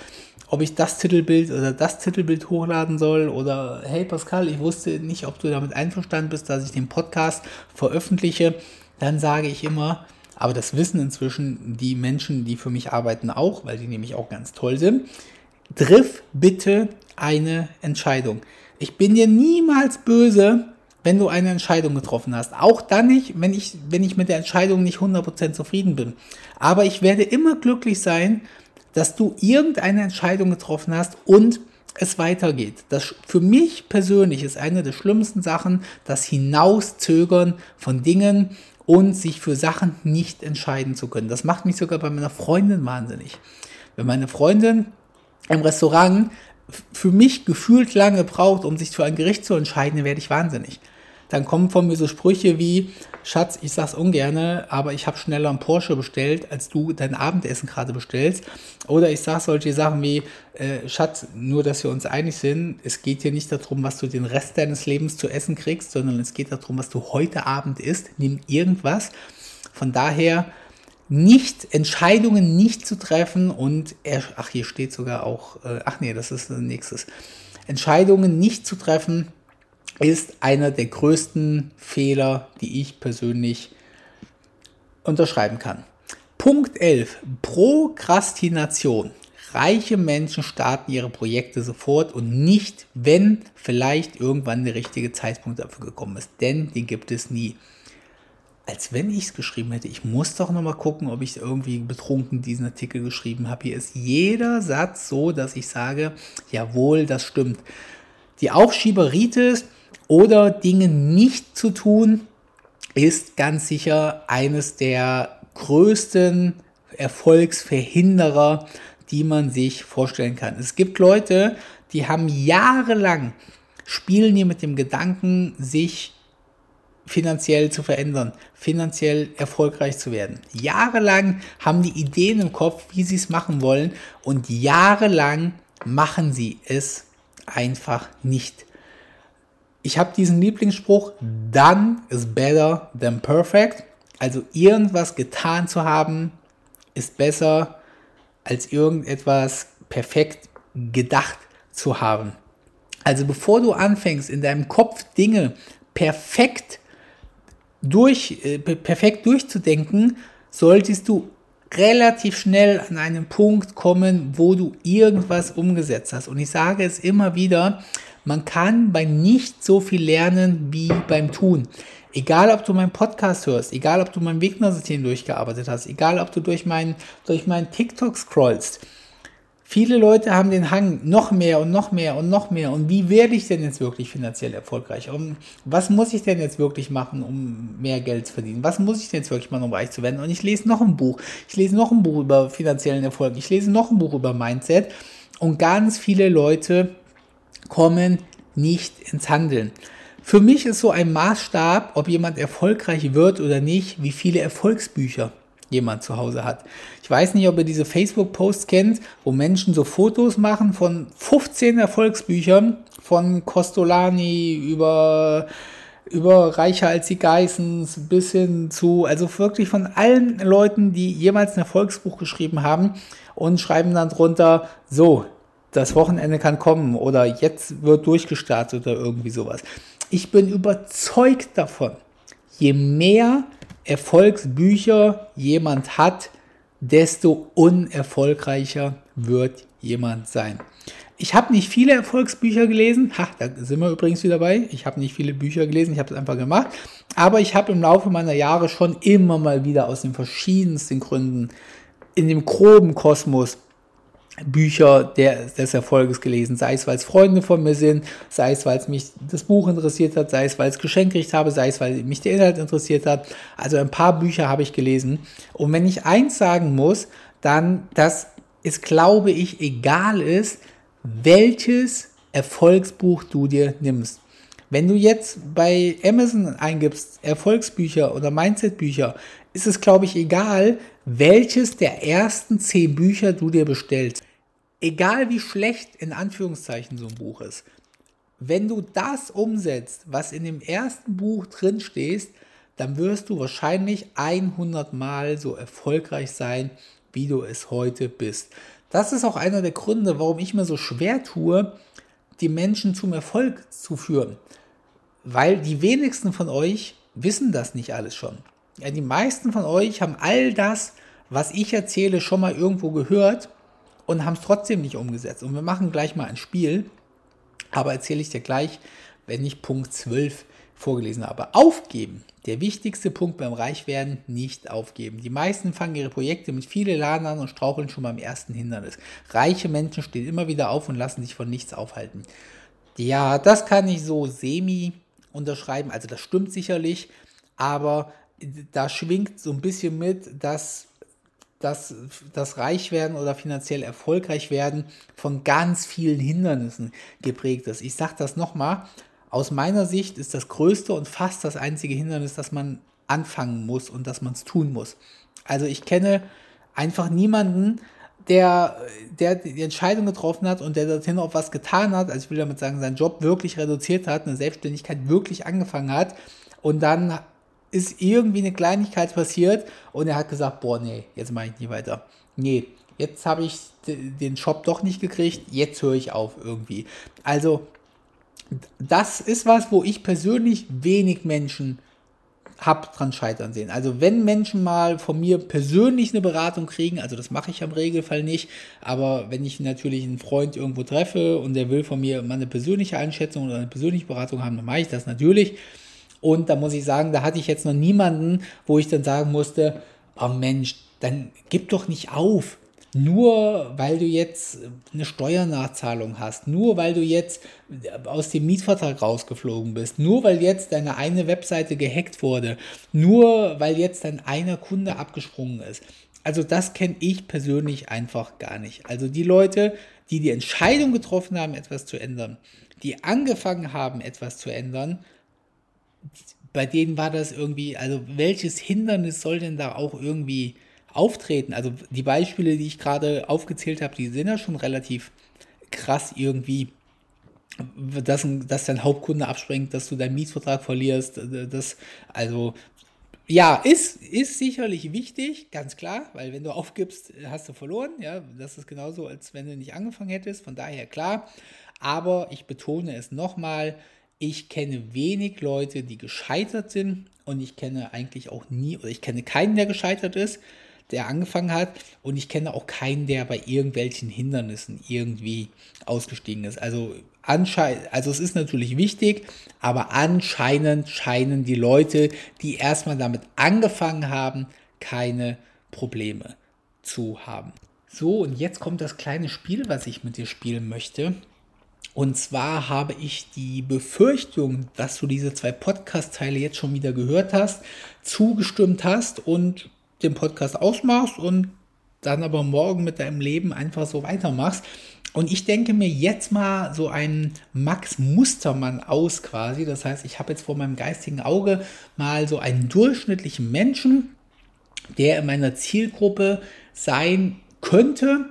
Speaker 1: ob ich das Titelbild oder das Titelbild hochladen soll oder hey Pascal, ich wusste nicht, ob du damit einverstanden bist, dass ich den Podcast veröffentliche, dann sage ich immer, aber das wissen inzwischen die Menschen, die für mich arbeiten auch, weil die nämlich auch ganz toll sind triff bitte eine Entscheidung. Ich bin dir niemals böse, wenn du eine Entscheidung getroffen hast. Auch dann nicht, wenn ich, wenn ich mit der Entscheidung nicht 100% zufrieden bin. Aber ich werde immer glücklich sein, dass du irgendeine Entscheidung getroffen hast und es weitergeht. Das für mich persönlich ist eine der schlimmsten Sachen, das Hinauszögern von Dingen und sich für Sachen nicht entscheiden zu können. Das macht mich sogar bei meiner Freundin wahnsinnig. Wenn meine Freundin im Restaurant für mich gefühlt lange braucht, um sich für ein Gericht zu entscheiden, werde ich wahnsinnig. Dann kommen von mir so Sprüche wie, Schatz, ich sag's ungerne, aber ich habe schneller einen Porsche bestellt, als du dein Abendessen gerade bestellst. Oder ich sag solche Sachen wie, äh, Schatz, nur dass wir uns einig sind, es geht hier nicht darum, was du den Rest deines Lebens zu essen kriegst, sondern es geht darum, was du heute Abend isst. Nimm irgendwas. Von daher nicht, Entscheidungen nicht zu treffen und, er, ach, hier steht sogar auch, äh, ach nee, das ist das nächstes. Entscheidungen nicht zu treffen ist einer der größten Fehler, die ich persönlich unterschreiben kann. Punkt 11. Prokrastination. Reiche Menschen starten ihre Projekte sofort und nicht, wenn vielleicht irgendwann der richtige Zeitpunkt dafür gekommen ist. Denn den gibt es nie als wenn ich es geschrieben hätte. Ich muss doch noch mal gucken, ob ich irgendwie betrunken diesen Artikel geschrieben habe. Hier ist jeder Satz so, dass ich sage, jawohl, das stimmt. Die Aufschieberitis oder Dinge nicht zu tun, ist ganz sicher eines der größten Erfolgsverhinderer, die man sich vorstellen kann. Es gibt Leute, die haben jahrelang spielen hier mit dem Gedanken, sich finanziell zu verändern, finanziell erfolgreich zu werden. Jahrelang haben die Ideen im Kopf, wie sie es machen wollen und jahrelang machen sie es einfach nicht. Ich habe diesen Lieblingsspruch, done is better than perfect. Also irgendwas getan zu haben, ist besser als irgendetwas perfekt gedacht zu haben. Also bevor du anfängst, in deinem Kopf Dinge perfekt durch, äh, perfekt durchzudenken, solltest du relativ schnell an einen Punkt kommen, wo du irgendwas umgesetzt hast. Und ich sage es immer wieder, man kann bei nicht so viel lernen wie beim Tun. Egal, ob du meinen Podcast hörst, egal, ob du mein Wegner-System durchgearbeitet hast, egal, ob du durch meinen durch mein TikTok scrollst, Viele Leute haben den Hang noch mehr und noch mehr und noch mehr. Und wie werde ich denn jetzt wirklich finanziell erfolgreich? Und was muss ich denn jetzt wirklich machen, um mehr Geld zu verdienen? Was muss ich denn jetzt wirklich machen, um reich zu werden? Und ich lese noch ein Buch. Ich lese noch ein Buch über finanziellen Erfolg. Ich lese noch ein Buch über Mindset. Und ganz viele Leute kommen nicht ins Handeln. Für mich ist so ein Maßstab, ob jemand erfolgreich wird oder nicht, wie viele Erfolgsbücher jemand zu Hause hat. Ich weiß nicht, ob ihr diese Facebook-Posts kennt, wo Menschen so Fotos machen von 15 Erfolgsbüchern, von Costolani über über Reicher als die Geissens bis hin zu, also wirklich von allen Leuten, die jemals ein Erfolgsbuch geschrieben haben und schreiben dann drunter, so, das Wochenende kann kommen oder jetzt wird durchgestartet oder irgendwie sowas. Ich bin überzeugt davon, je mehr Erfolgsbücher jemand hat, desto unerfolgreicher wird jemand sein. Ich habe nicht viele Erfolgsbücher gelesen. Ha, da sind wir übrigens wieder dabei. Ich habe nicht viele Bücher gelesen, ich habe es einfach gemacht. Aber ich habe im Laufe meiner Jahre schon immer mal wieder aus den verschiedensten Gründen in dem groben Kosmos Bücher der, des Erfolges gelesen, sei es, weil es Freunde von mir sind, sei es, weil es mich das Buch interessiert hat, sei es, weil es geschenkt gekriegt habe, sei es, weil mich der Inhalt interessiert hat. Also ein paar Bücher habe ich gelesen. Und wenn ich eins sagen muss, dann, dass es, glaube ich, egal ist, welches Erfolgsbuch du dir nimmst. Wenn du jetzt bei Amazon eingibst, Erfolgsbücher oder Mindset-Bücher, ist es, glaube ich, egal, welches der ersten zehn Bücher du dir bestellst. Egal wie schlecht in Anführungszeichen so ein Buch ist. Wenn du das umsetzt, was in dem ersten Buch drin steht, dann wirst du wahrscheinlich 100 Mal so erfolgreich sein, wie du es heute bist. Das ist auch einer der Gründe, warum ich mir so schwer tue, die Menschen zum Erfolg zu führen. Weil die wenigsten von euch wissen das nicht alles schon. Ja, die meisten von euch haben all das, was ich erzähle, schon mal irgendwo gehört und haben es trotzdem nicht umgesetzt. Und wir machen gleich mal ein Spiel, aber erzähle ich dir gleich, wenn ich Punkt 12 vorgelesen habe. Aufgeben. Der wichtigste Punkt beim Reichwerden, nicht aufgeben. Die meisten fangen ihre Projekte mit viel Elan an und straucheln schon beim ersten Hindernis. Reiche Menschen stehen immer wieder auf und lassen sich von nichts aufhalten. Ja, das kann ich so semi unterschreiben. Also das stimmt sicherlich, aber da schwingt so ein bisschen mit, dass dass das Reichwerden oder finanziell erfolgreich werden von ganz vielen Hindernissen geprägt ist. Ich sage das nochmal, aus meiner Sicht ist das größte und fast das einzige Hindernis, dass man anfangen muss und dass man es tun muss. Also ich kenne einfach niemanden, der, der die Entscheidung getroffen hat und der dorthin auch was getan hat, also ich will damit sagen, seinen Job wirklich reduziert hat, eine Selbstständigkeit wirklich angefangen hat und dann ist irgendwie eine Kleinigkeit passiert und er hat gesagt, boah, nee, jetzt mache ich nicht weiter. Nee, jetzt habe ich den Job doch nicht gekriegt, jetzt höre ich auf irgendwie. Also, das ist was, wo ich persönlich wenig Menschen hab dran scheitern sehen. Also wenn Menschen mal von mir persönlich eine Beratung kriegen, also das mache ich am Regelfall nicht, aber wenn ich natürlich einen Freund irgendwo treffe und der will von mir mal eine persönliche Einschätzung oder eine persönliche Beratung haben, dann mache ich das natürlich. Und da muss ich sagen, da hatte ich jetzt noch niemanden, wo ich dann sagen musste, oh Mensch, dann gib doch nicht auf. Nur weil du jetzt eine Steuernachzahlung hast, nur weil du jetzt aus dem Mietvertrag rausgeflogen bist, nur weil jetzt deine eine Webseite gehackt wurde, nur weil jetzt dein einer Kunde abgesprungen ist. Also das kenne ich persönlich einfach gar nicht. Also die Leute, die die Entscheidung getroffen haben, etwas zu ändern, die angefangen haben, etwas zu ändern, bei denen war das irgendwie, also welches Hindernis soll denn da auch irgendwie auftreten? Also die Beispiele, die ich gerade aufgezählt habe, die sind ja schon relativ krass irgendwie, dass, dass dein Hauptkunde abspringt, dass du deinen Mietvertrag verlierst, das, also ja, ist, ist sicherlich wichtig, ganz klar, weil wenn du aufgibst, hast du verloren. Ja, das ist genauso, als wenn du nicht angefangen hättest. Von daher klar. Aber ich betone es nochmal, ich kenne wenig Leute, die gescheitert sind und ich kenne eigentlich auch nie, oder ich kenne keinen, der gescheitert ist, der angefangen hat und ich kenne auch keinen, der bei irgendwelchen Hindernissen irgendwie ausgestiegen ist. Also anscheinend, also es ist natürlich wichtig, aber anscheinend scheinen die Leute, die erstmal damit angefangen haben, keine Probleme zu haben. So, und jetzt kommt das kleine Spiel, was ich mit dir spielen möchte. Und zwar habe ich die Befürchtung, dass du diese zwei Podcast-Teile jetzt schon wieder gehört hast, zugestimmt hast und den Podcast ausmachst und dann aber morgen mit deinem Leben einfach so weitermachst. Und ich denke mir jetzt mal so einen Max Mustermann aus quasi. Das heißt, ich habe jetzt vor meinem geistigen Auge mal so einen durchschnittlichen Menschen, der in meiner Zielgruppe sein könnte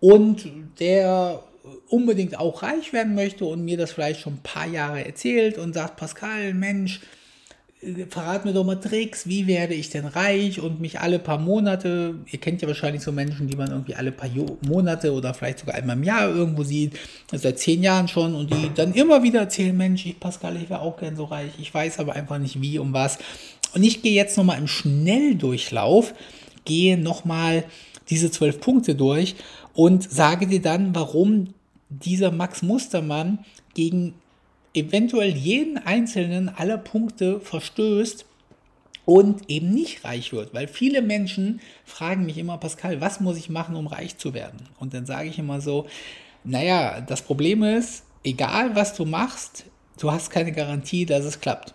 Speaker 1: und der unbedingt auch reich werden möchte und mir das vielleicht schon ein paar Jahre erzählt und sagt, Pascal, Mensch, äh, verrat mir doch mal Tricks, wie werde ich denn reich und mich alle paar Monate, ihr kennt ja wahrscheinlich so Menschen, die man irgendwie alle paar Monate oder vielleicht sogar einmal im Jahr irgendwo sieht, seit zehn Jahren schon und die dann immer wieder erzählen, Mensch, ich Pascal, ich wäre auch gern so reich, ich weiß aber einfach nicht wie und was. Und ich gehe jetzt nochmal im Schnelldurchlauf, gehe nochmal diese zwölf Punkte durch und sage dir dann, warum dieser Max Mustermann gegen eventuell jeden einzelnen aller Punkte verstößt und eben nicht reich wird. Weil viele Menschen fragen mich immer, Pascal, was muss ich machen, um reich zu werden? Und dann sage ich immer so, naja, das Problem ist, egal was du machst, du hast keine Garantie, dass es klappt.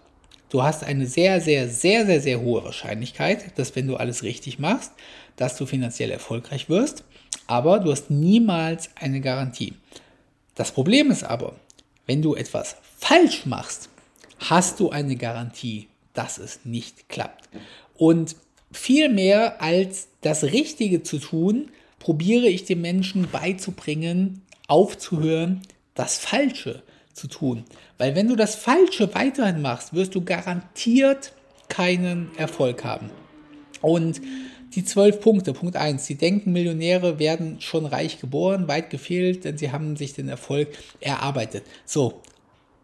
Speaker 1: Du hast eine sehr, sehr, sehr, sehr, sehr hohe Wahrscheinlichkeit, dass wenn du alles richtig machst, dass du finanziell erfolgreich wirst, aber du hast niemals eine Garantie. Das Problem ist aber, wenn du etwas falsch machst, hast du eine Garantie, dass es nicht klappt. Und viel mehr als das Richtige zu tun, probiere ich den Menschen beizubringen, aufzuhören, das Falsche zu tun. Weil wenn du das Falsche weiterhin machst, wirst du garantiert keinen Erfolg haben. Und die zwölf Punkte. Punkt eins: Sie denken, Millionäre werden schon reich geboren, weit gefehlt, denn sie haben sich den Erfolg erarbeitet. So,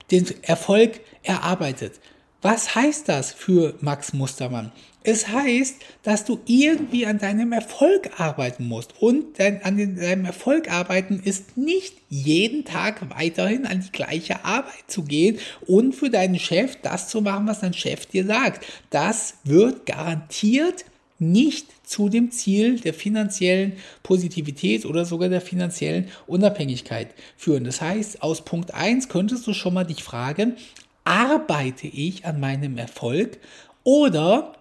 Speaker 1: den Erfolg erarbeitet. Was heißt das für Max Mustermann? Es heißt, dass du irgendwie an deinem Erfolg arbeiten musst. Und dein, an deinem Erfolg arbeiten ist nicht jeden Tag weiterhin an die gleiche Arbeit zu gehen und für deinen Chef das zu machen, was dein Chef dir sagt. Das wird garantiert nicht zu dem Ziel der finanziellen Positivität oder sogar der finanziellen Unabhängigkeit führen. Das heißt, aus Punkt 1 könntest du schon mal dich fragen, arbeite ich an meinem Erfolg oder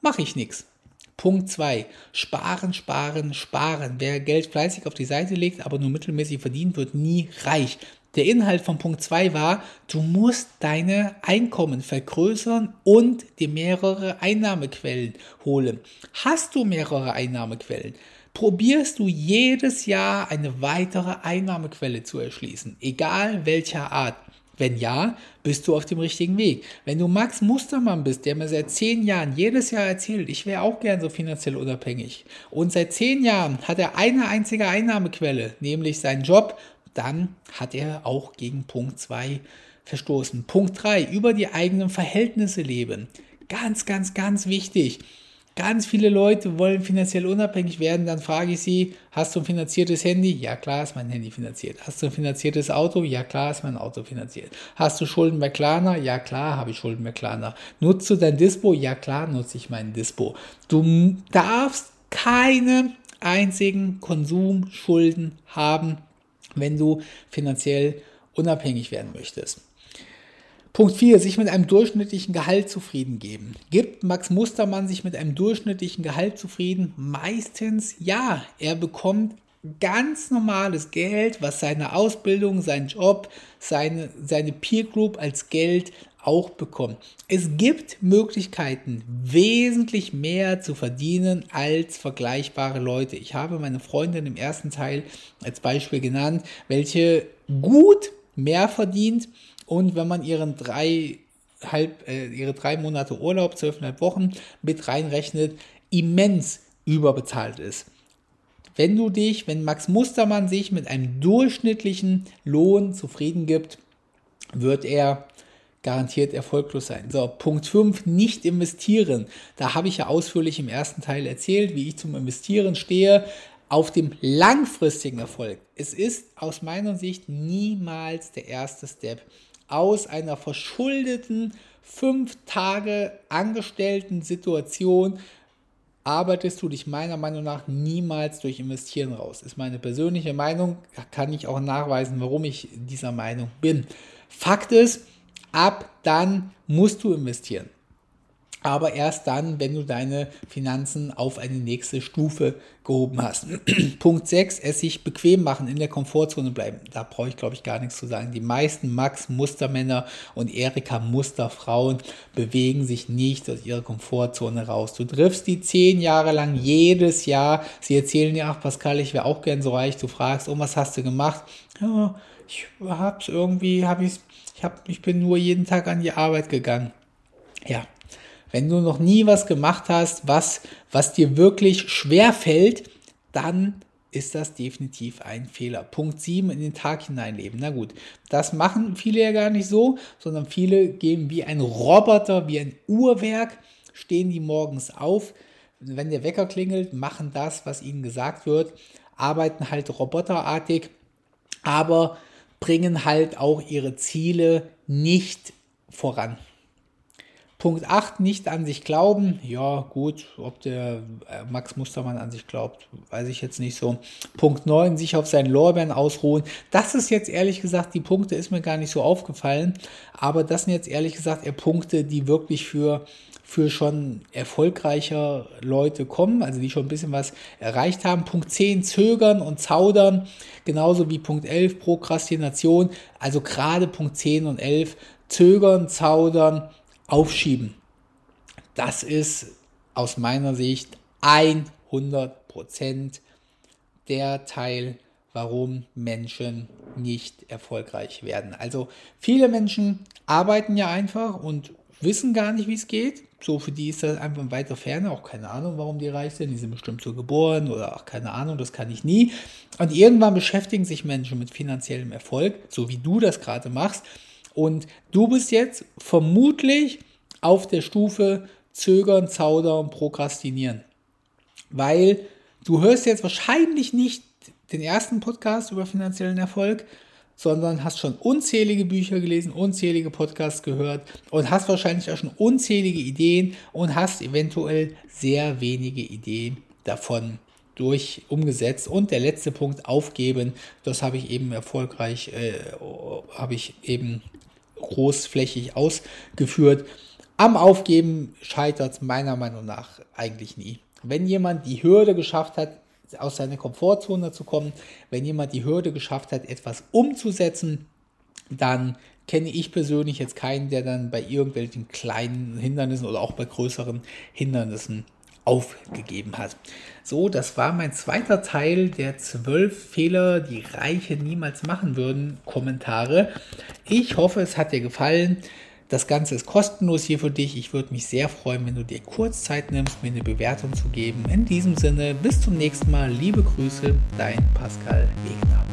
Speaker 1: mache ich nichts? Punkt 2. Sparen, sparen, sparen. Wer Geld fleißig auf die Seite legt, aber nur mittelmäßig verdient, wird nie reich. Der Inhalt von Punkt 2 war, du musst deine Einkommen vergrößern und dir mehrere Einnahmequellen holen. Hast du mehrere Einnahmequellen? Probierst du jedes Jahr eine weitere Einnahmequelle zu erschließen, egal welcher Art. Wenn ja, bist du auf dem richtigen Weg. Wenn du Max Mustermann bist, der mir seit zehn Jahren jedes Jahr erzählt, ich wäre auch gern so finanziell unabhängig und seit zehn Jahren hat er eine einzige Einnahmequelle, nämlich seinen Job, dann hat er auch gegen Punkt 2 verstoßen. Punkt 3, über die eigenen Verhältnisse leben. Ganz, ganz, ganz wichtig. Ganz viele Leute wollen finanziell unabhängig werden, dann frage ich sie, hast du ein finanziertes Handy? Ja, klar ist mein Handy finanziert. Hast du ein finanziertes Auto? Ja, klar ist mein Auto finanziert. Hast du Schulden bei Klarna? Ja, klar habe ich Schulden bei Klarna. Nutzt du dein Dispo? Ja, klar nutze ich meinen Dispo. Du darfst keine einzigen Konsumschulden haben, wenn du finanziell unabhängig werden möchtest. Punkt 4, sich mit einem durchschnittlichen Gehalt zufrieden geben. Gibt Max Mustermann sich mit einem durchschnittlichen Gehalt zufrieden? Meistens ja. Er bekommt ganz normales Geld, was seine Ausbildung, sein Job, seine, seine Peer Group als Geld auch bekommt. Es gibt Möglichkeiten, wesentlich mehr zu verdienen als vergleichbare Leute. Ich habe meine Freundin im ersten Teil als Beispiel genannt, welche gut mehr verdient und wenn man ihren drei, halb, äh, ihre drei Monate Urlaub, zwölfeinhalb Wochen mit reinrechnet, immens überbezahlt ist. Wenn du dich, wenn Max Mustermann sich mit einem durchschnittlichen Lohn zufrieden gibt, wird er garantiert erfolglos sein. So, Punkt 5, nicht investieren. Da habe ich ja ausführlich im ersten Teil erzählt, wie ich zum Investieren stehe auf dem langfristigen Erfolg. Es ist aus meiner Sicht niemals der erste Step aus einer verschuldeten, fünf Tage angestellten Situation arbeitest du dich meiner Meinung nach niemals durch Investieren raus. Ist meine persönliche Meinung, kann ich auch nachweisen, warum ich dieser Meinung bin. Fakt ist, ab dann musst du investieren aber erst dann, wenn du deine Finanzen auf eine nächste Stufe gehoben hast. Punkt 6, es sich bequem machen, in der Komfortzone bleiben. Da brauche ich, glaube ich, gar nichts zu sagen. Die meisten Max Mustermänner und Erika Musterfrauen bewegen sich nicht aus ihrer Komfortzone raus. Du triffst die zehn Jahre lang jedes Jahr. Sie erzählen dir, ach Pascal, ich wäre auch gern so reich. Du fragst, oh, was hast du gemacht? Ja, ich hab's irgendwie, hab ich's, ich, hab, ich bin nur jeden Tag an die Arbeit gegangen. Ja, wenn du noch nie was gemacht hast, was, was dir wirklich schwer fällt, dann ist das definitiv ein Fehler. Punkt 7, in den Tag hineinleben. Na gut, das machen viele ja gar nicht so, sondern viele gehen wie ein Roboter, wie ein Uhrwerk, stehen die morgens auf, wenn der Wecker klingelt, machen das, was ihnen gesagt wird, arbeiten halt roboterartig, aber bringen halt auch ihre Ziele nicht voran. Punkt 8, nicht an sich glauben. Ja, gut, ob der äh, Max Mustermann an sich glaubt, weiß ich jetzt nicht so. Punkt 9, sich auf seinen Lorbeeren ausruhen. Das ist jetzt ehrlich gesagt, die Punkte ist mir gar nicht so aufgefallen, aber das sind jetzt ehrlich gesagt eher Punkte, die wirklich für für schon erfolgreicher Leute kommen, also die schon ein bisschen was erreicht haben. Punkt 10, zögern und zaudern, genauso wie Punkt 11, Prokrastination. Also gerade Punkt 10 und 11, zögern, zaudern, aufschieben. Das ist aus meiner Sicht 100% der Teil, warum Menschen nicht erfolgreich werden. Also viele Menschen arbeiten ja einfach und wissen gar nicht, wie es geht. So, für die ist das einfach in weiter Ferne, auch keine Ahnung, warum die reich sind. Die sind bestimmt so geboren oder auch keine Ahnung, das kann ich nie. Und irgendwann beschäftigen sich Menschen mit finanziellem Erfolg, so wie du das gerade machst. Und du bist jetzt vermutlich auf der Stufe zögern, zaudern, prokrastinieren. Weil du hörst jetzt wahrscheinlich nicht den ersten Podcast über finanziellen Erfolg, sondern hast schon unzählige Bücher gelesen, unzählige Podcasts gehört und hast wahrscheinlich auch schon unzählige Ideen und hast eventuell sehr wenige Ideen davon durch umgesetzt. Und der letzte Punkt, aufgeben, das habe ich eben erfolgreich, äh, habe ich eben großflächig ausgeführt. Am Aufgeben scheitert meiner Meinung nach eigentlich nie. Wenn jemand die Hürde geschafft hat, aus seiner Komfortzone zu kommen. Wenn jemand die Hürde geschafft hat, etwas umzusetzen, dann kenne ich persönlich jetzt keinen, der dann bei irgendwelchen kleinen Hindernissen oder auch bei größeren Hindernissen aufgegeben hat. So, das war mein zweiter Teil der zwölf Fehler, die Reiche niemals machen würden, Kommentare. Ich hoffe, es hat dir gefallen. Das Ganze ist kostenlos hier für dich. Ich würde mich sehr freuen, wenn du dir kurz Zeit nimmst, mir eine Bewertung zu geben. In diesem Sinne, bis zum nächsten Mal. Liebe Grüße, dein Pascal Wegner.